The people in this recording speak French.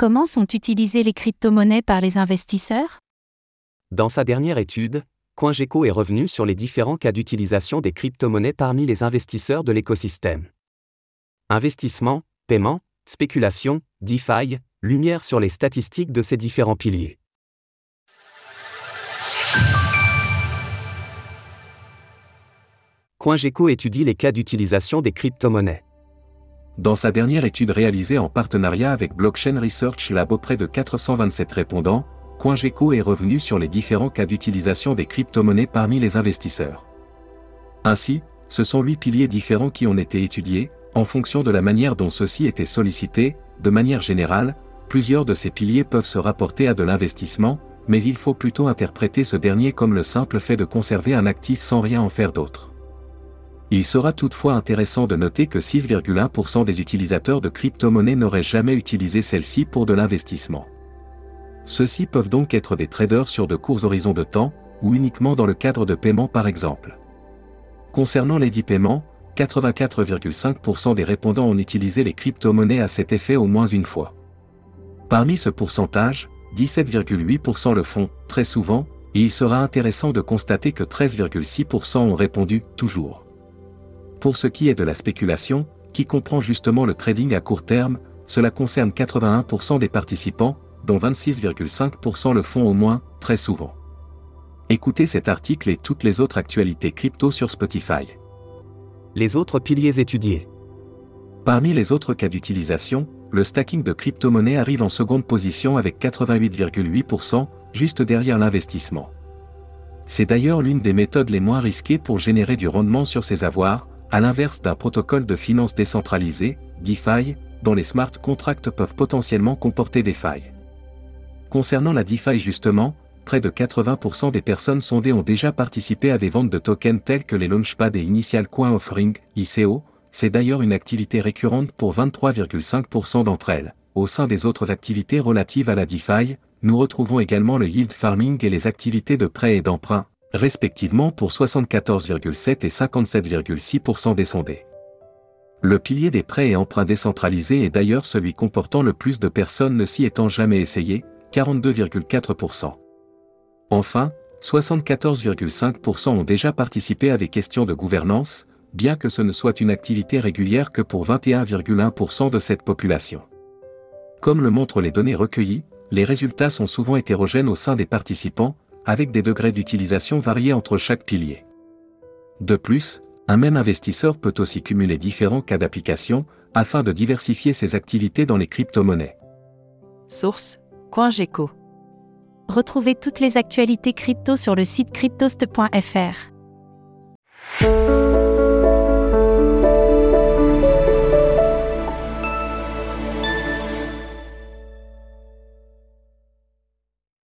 Comment sont utilisées les crypto-monnaies par les investisseurs? Dans sa dernière étude, CoinGecko est revenu sur les différents cas d'utilisation des crypto-monnaies parmi les investisseurs de l'écosystème. Investissement, paiement, spéculation, DeFi, lumière sur les statistiques de ces différents piliers. CoinGecko étudie les cas d'utilisation des crypto-monnaies. Dans sa dernière étude réalisée en partenariat avec Blockchain Research Lab auprès de 427 répondants, CoinGecko est revenu sur les différents cas d'utilisation des crypto-monnaies parmi les investisseurs. Ainsi, ce sont huit piliers différents qui ont été étudiés, en fonction de la manière dont ceux-ci étaient sollicités, de manière générale, plusieurs de ces piliers peuvent se rapporter à de l'investissement, mais il faut plutôt interpréter ce dernier comme le simple fait de conserver un actif sans rien en faire d'autre. Il sera toutefois intéressant de noter que 6,1% des utilisateurs de crypto-monnaies n'auraient jamais utilisé celle-ci pour de l'investissement. Ceux-ci peuvent donc être des traders sur de courts horizons de temps, ou uniquement dans le cadre de paiement par exemple. Concernant les dix paiements, 84,5% des répondants ont utilisé les crypto-monnaies à cet effet au moins une fois. Parmi ce pourcentage, 17,8% le font, très souvent, et il sera intéressant de constater que 13,6% ont répondu, toujours. Pour ce qui est de la spéculation, qui comprend justement le trading à court terme, cela concerne 81% des participants, dont 26,5% le font au moins, très souvent. Écoutez cet article et toutes les autres actualités crypto sur Spotify. Les autres piliers étudiés. Parmi les autres cas d'utilisation, le stacking de crypto-monnaies arrive en seconde position avec 88,8%, juste derrière l'investissement. C'est d'ailleurs l'une des méthodes les moins risquées pour générer du rendement sur ses avoirs, à l'inverse d'un protocole de finance décentralisé, DeFi, dont les smart contracts peuvent potentiellement comporter des failles. Concernant la DeFi justement, près de 80% des personnes sondées ont déjà participé à des ventes de tokens tels que les Launchpad et Initial Coin Offering, ICO, c'est d'ailleurs une activité récurrente pour 23,5% d'entre elles. Au sein des autres activités relatives à la DeFi, nous retrouvons également le yield farming et les activités de prêt et d'emprunt, respectivement pour 74,7 et 57,6% des sondés. Le pilier des prêts et emprunts décentralisés est d'ailleurs celui comportant le plus de personnes ne s'y étant jamais essayé, 42,4%. Enfin, 74,5% ont déjà participé à des questions de gouvernance, bien que ce ne soit une activité régulière que pour 21,1% de cette population. Comme le montrent les données recueillies, les résultats sont souvent hétérogènes au sein des participants, avec des degrés d'utilisation variés entre chaque pilier. De plus, un même investisseur peut aussi cumuler différents cas d'application, afin de diversifier ses activités dans les crypto-monnaies. Source CoinGecko. Retrouvez toutes les actualités crypto sur le site cryptost.fr.